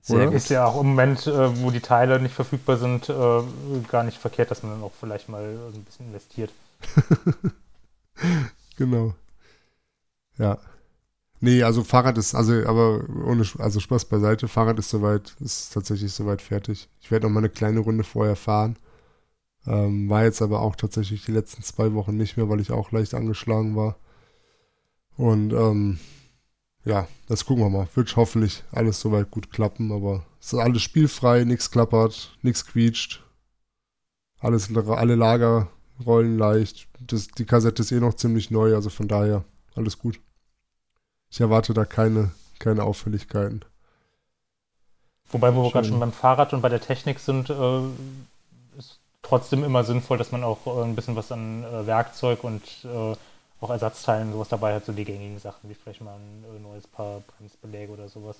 Sehr gut. ist ja auch im Moment, äh, wo die Teile nicht verfügbar sind, äh, gar nicht verkehrt, dass man dann auch vielleicht mal ein bisschen investiert. (laughs) Genau. Ja. Nee, also Fahrrad ist, also, aber ohne, also Spaß beiseite, Fahrrad ist soweit, ist tatsächlich soweit fertig. Ich werde noch mal eine kleine Runde vorher fahren. Ähm, war jetzt aber auch tatsächlich die letzten zwei Wochen nicht mehr, weil ich auch leicht angeschlagen war. Und ähm, ja, das gucken wir mal. Wird hoffentlich alles soweit gut klappen, aber es ist alles spielfrei, nichts klappert, nichts quietscht. Alles, alle Lager rollen leicht. Das, die Kassette ist eh noch ziemlich neu, also von daher alles gut. Ich erwarte da keine, keine Auffälligkeiten. Wobei, wo wir gerade schon beim Fahrrad und bei der Technik sind, äh, ist trotzdem immer sinnvoll, dass man auch äh, ein bisschen was an äh, Werkzeug und äh, auch Ersatzteilen und sowas dabei hat, so die gängigen Sachen, wie vielleicht mal ein neues Paar Bremsbeläge oder sowas,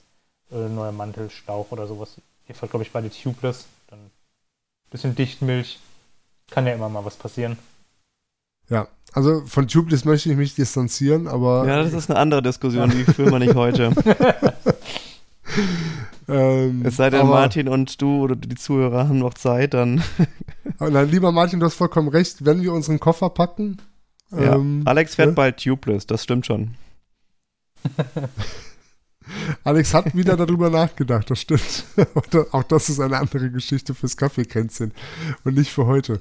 neuer Mantel, Schlauch oder sowas. Hier fällt, glaube ich, beide tubeless, dann ein bisschen Dichtmilch, kann ja immer mal was passieren. Ja, also von Tubeless möchte ich mich distanzieren, aber Ja, das ist eine andere Diskussion, die führen wir nicht heute. (laughs) ähm, Es sei denn, aber, Martin und du oder die Zuhörer haben noch Zeit, dann. aber nein, lieber Martin, du hast vollkommen recht. Wenn wir unseren Koffer packen, Ja. ähm, Alex fährt ne? bald tubeless, das stimmt schon. (laughs) Alex hat wieder darüber nachgedacht, das stimmt. (laughs) Auch da- Auch das ist eine andere Geschichte fürs Kaffeekränzchen und nicht für heute.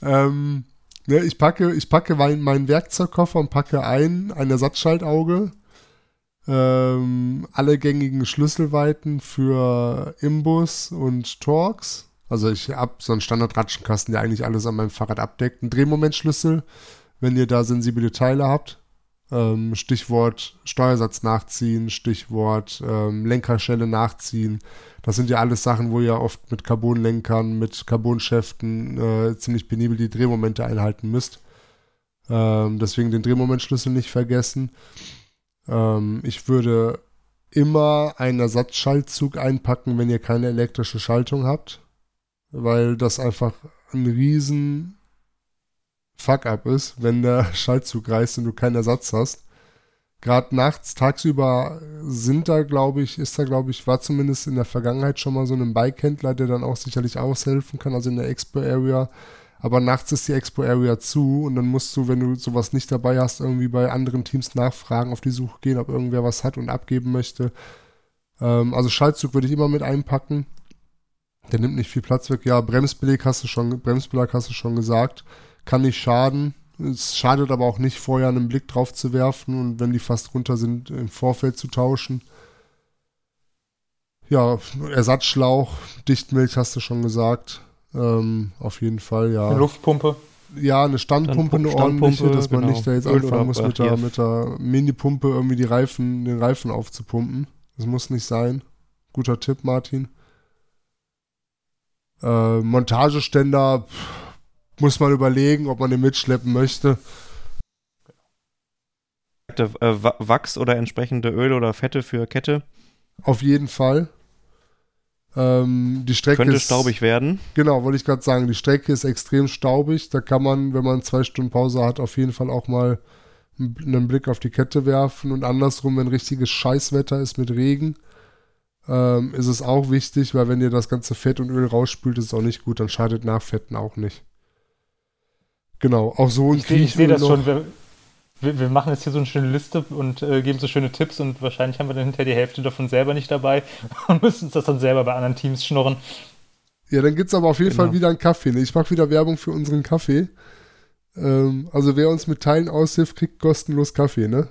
Ähm, ne, ich packe, ich packe mein, meinen Werkzeugkoffer und packe ein, ein Ersatzschaltauge, ähm, alle gängigen Schlüsselweiten für Imbus und Torx. Also ich habe so einen Standard-Ratschenkasten, der eigentlich alles an meinem Fahrrad abdeckt. Ein Drehmomentschlüssel, wenn ihr da sensible Teile habt. Ähm, Stichwort Steuersatz nachziehen, Stichwort ähm, Lenkerschelle nachziehen. Das sind ja alles Sachen, wo ihr oft mit Carbonlenkern, mit Carbonschäften äh, ziemlich penibel die Drehmomente einhalten müsst. Ähm, deswegen den Drehmomentschlüssel nicht vergessen. Ähm, ich würde immer einen Ersatzschaltzug einpacken, wenn ihr keine elektrische Schaltung habt, weil das einfach ein riesen Fuck-up ist, wenn der (laughs) Schaltzug reißt und du keinen Ersatz hast. Gerade nachts, tagsüber sind da, glaube ich, ist da, glaube ich, war zumindest in der Vergangenheit schon mal so ein Bikehändler, der dann auch sicherlich aushelfen kann, also in der Expo-Area. Aber nachts ist die Expo-Area zu und dann musst du, wenn du sowas nicht dabei hast, irgendwie bei anderen Teams nachfragen, auf die Suche gehen, ob irgendwer was hat und abgeben möchte. Ähm, also Schaltzug würde ich immer mit einpacken. Der nimmt nicht viel Platz weg. Ja, Bremsbeleg hast du schon, Bremsbelag hast du schon gesagt kann nicht schaden. Es schadet aber auch nicht, vorher einen Blick drauf zu werfen und wenn die fast runter sind, im Vorfeld zu tauschen. Ja, Ersatzschlauch, Dichtmilch hast du schon gesagt. Ähm, auf jeden Fall, ja. Eine Luftpumpe. Ja, eine Standpumpe, eine ordentliche, dass man genau. nicht da jetzt Öl anfangen muss, mit der, mit der Mini-Pumpe irgendwie die Reifen, den Reifen aufzupumpen. Das muss nicht sein. Guter Tipp, Martin. Äh, Montageständer, pff, muss man überlegen, ob man den mitschleppen möchte. Äh, Wachs oder entsprechende Öl oder Fette für Kette? Auf jeden Fall. Ähm, die Strecke Könnte ist, staubig werden. Genau, wollte ich gerade sagen. Die Strecke ist extrem staubig. Da kann man, wenn man zwei Stunden Pause hat, auf jeden Fall auch mal einen Blick auf die Kette werfen. Und andersrum, wenn richtiges Scheißwetter ist mit Regen, ähm, ist es auch wichtig, weil wenn ihr das ganze Fett und Öl rausspült, ist es auch nicht gut. Dann schadet Nachfetten auch nicht. Genau, auch so ein Ich, ich sehe das schon. Wir, wir, wir, machen jetzt hier so eine schöne Liste und äh, geben so schöne Tipps und wahrscheinlich haben wir dann hinterher die Hälfte davon selber nicht dabei (laughs) und müssen uns das dann selber bei anderen Teams schnorren. Ja, dann gibt es aber auf jeden genau. Fall wieder einen Kaffee. Ne? Ich mache wieder Werbung für unseren Kaffee. Ähm, also wer uns mit Teilen aushilft, kriegt kostenlos Kaffee, ne?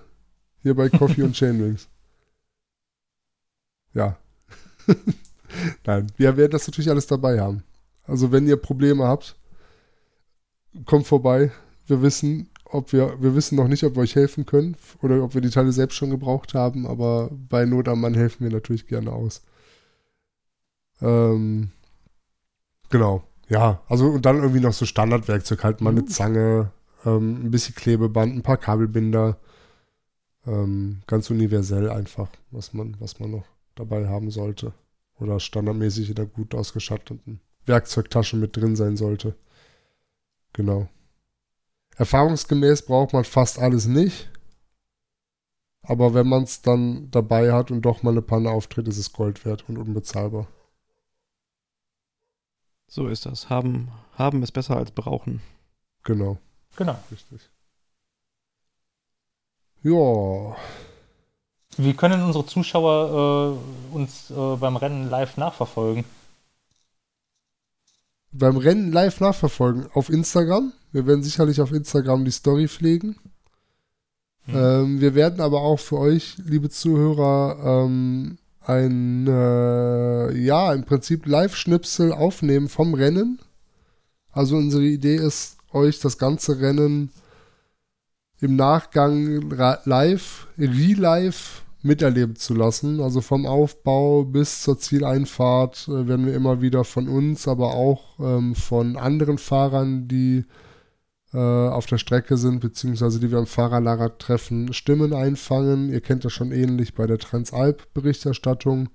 Hier bei Coffee und (laughs) Chainwings. Ja. (laughs) Nein, wir werden das natürlich alles dabei haben. Also wenn ihr Probleme habt, kommt vorbei. Wir wissen, ob wir, wir wissen noch nicht, ob wir euch helfen können oder ob wir die Teile selbst schon gebraucht haben, aber bei Not am Mann helfen wir natürlich gerne aus. Ähm, genau. Ja, also und dann irgendwie noch so Standardwerkzeug, halt mal eine mhm. Zange, ähm, ein bisschen Klebeband, ein paar Kabelbinder. Ähm, ganz universell einfach, was man, was man noch dabei haben sollte. Oder standardmäßig in der gut ausgestatteten Werkzeugtasche mit drin sein sollte. Genau. Erfahrungsgemäß braucht man fast alles nicht. Aber wenn man es dann dabei hat und doch mal eine Panne auftritt, ist es Gold wert und unbezahlbar. So ist das. Haben, haben ist besser als brauchen. Genau. Genau. Richtig. Ja. Wie können unsere Zuschauer äh, uns äh, beim Rennen live nachverfolgen? Beim Rennen live nachverfolgen auf Instagram. Wir werden sicherlich auf Instagram die Story pflegen. Mhm. Ähm, wir werden aber auch für euch, liebe Zuhörer, ähm, ein, äh, ja, im Prinzip Live-Schnipsel aufnehmen vom Rennen. Also unsere Idee ist, euch das ganze Rennen im Nachgang live, re-live miterleben zu lassen. Also vom Aufbau bis zur Zieleinfahrt äh, werden wir immer wieder von uns, aber auch ähm, von anderen Fahrern, die äh, auf der Strecke sind, beziehungsweise die wir am Fahrerlager treffen, Stimmen einfangen. Ihr kennt das schon ähnlich bei der Transalp-Berichterstattung.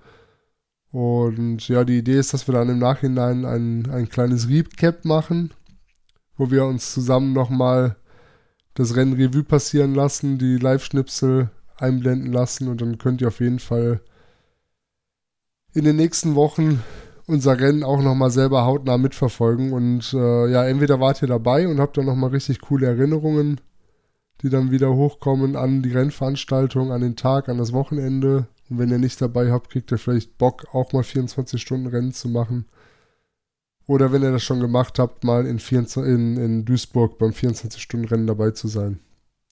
Und ja, die Idee ist, dass wir dann im Nachhinein ein, ein kleines Recap machen, wo wir uns zusammen nochmal das Rennen Revue passieren lassen, die Live-Schnipsel einblenden lassen und dann könnt ihr auf jeden Fall in den nächsten Wochen unser Rennen auch nochmal selber hautnah mitverfolgen. Und äh, ja, entweder wart ihr dabei und habt dann nochmal richtig coole Erinnerungen, die dann wieder hochkommen an die Rennveranstaltung, an den Tag, an das Wochenende. Und wenn ihr nicht dabei habt, kriegt ihr vielleicht Bock, auch mal 24 Stunden Rennen zu machen. Oder wenn ihr das schon gemacht habt, mal in, 24, in, in Duisburg beim 24-Stunden-Rennen dabei zu sein.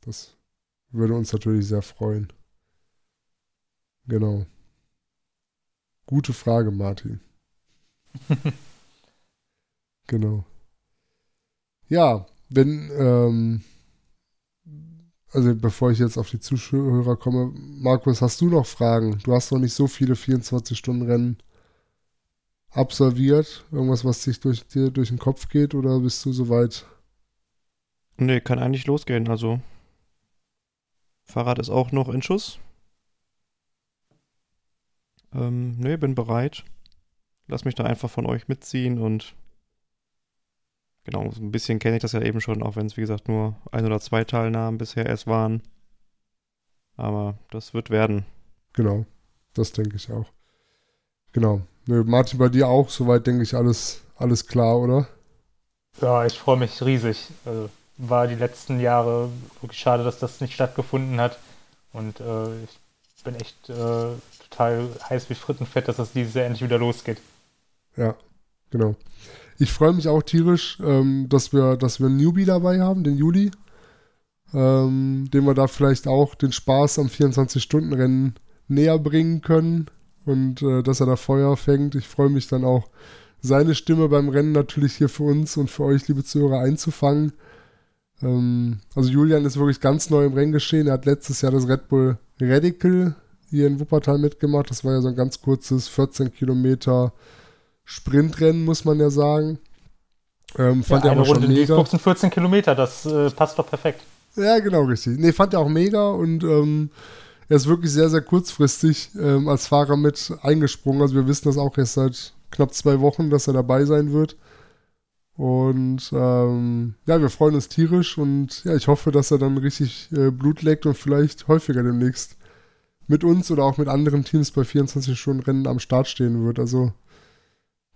Das würde uns natürlich sehr freuen. Genau. Gute Frage, Martin. (laughs) genau. Ja, wenn, ähm, also bevor ich jetzt auf die Zuhörer komme, Markus, hast du noch Fragen? Du hast noch nicht so viele 24-Stunden-Rennen absolviert. Irgendwas, was sich durch dir durch den Kopf geht oder bist du soweit? Nee, kann eigentlich losgehen. Also Fahrrad ist auch noch in Schuss. Ähm, nee, bin bereit. Lass mich da einfach von euch mitziehen und genau, so ein bisschen kenne ich das ja eben schon, auch wenn es wie gesagt nur ein oder zwei Teilnahmen bisher erst waren. Aber das wird werden. Genau, das denke ich auch. Genau. Nö, Martin, bei dir auch, soweit denke ich alles, alles klar, oder? Ja, ich freue mich riesig. Also, war die letzten Jahre wirklich schade, dass das nicht stattgefunden hat. Und äh, ich bin echt äh, total heiß wie Frittenfett, dass das dieses Jahr endlich wieder losgeht. Ja, genau. Ich freue mich auch tierisch, ähm, dass wir, dass wir einen Newbie dabei haben, den Juli. Ähm, dem wir da vielleicht auch den Spaß am 24-Stunden-Rennen näher bringen können und äh, dass er da Feuer fängt. Ich freue mich dann auch, seine Stimme beim Rennen natürlich hier für uns und für euch, liebe Zuhörer, einzufangen. Ähm, also Julian ist wirklich ganz neu im Renngeschehen. Er hat letztes Jahr das Red Bull Radical hier in Wuppertal mitgemacht. Das war ja so ein ganz kurzes 14 Kilometer Sprintrennen, muss man ja sagen. Ähm, fand ja, er aber Runde schon mega. 14 Kilometer, das äh, passt doch perfekt. Ja, genau, richtig. Nee, fand er auch mega und ähm, er ist wirklich sehr, sehr kurzfristig ähm, als Fahrer mit eingesprungen. Also wir wissen das auch erst seit knapp zwei Wochen, dass er dabei sein wird. Und ähm, ja, wir freuen uns tierisch und ja, ich hoffe, dass er dann richtig äh, Blut leckt und vielleicht häufiger demnächst mit uns oder auch mit anderen Teams bei 24 Stunden Rennen am Start stehen wird. Also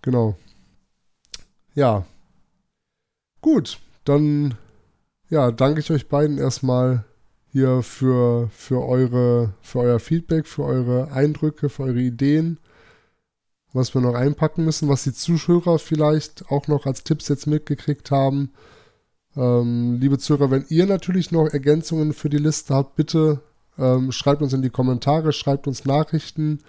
genau. Ja. Gut, dann ja, danke ich euch beiden erstmal hier für, für, eure, für euer Feedback, für eure Eindrücke, für eure Ideen, was wir noch einpacken müssen, was die Zuschauer vielleicht auch noch als Tipps jetzt mitgekriegt haben. Ähm, liebe Zuhörer, wenn ihr natürlich noch Ergänzungen für die Liste habt, bitte ähm, schreibt uns in die Kommentare, schreibt uns Nachrichten.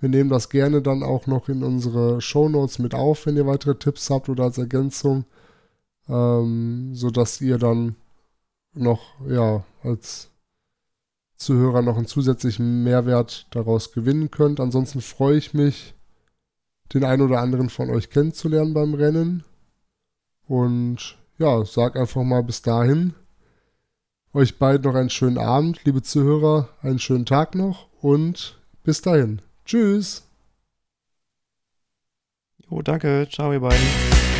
Wir nehmen das gerne dann auch noch in unsere Show Notes mit auf, wenn ihr weitere Tipps habt oder als Ergänzung, ähm, sodass ihr dann noch ja als Zuhörer noch einen zusätzlichen Mehrwert daraus gewinnen könnt. Ansonsten freue ich mich, den einen oder anderen von euch kennenzulernen beim Rennen. Und ja, sag einfach mal bis dahin. Euch beiden noch einen schönen Abend, liebe Zuhörer, einen schönen Tag noch und bis dahin. Tschüss. Jo, danke. Ciao, ihr beiden.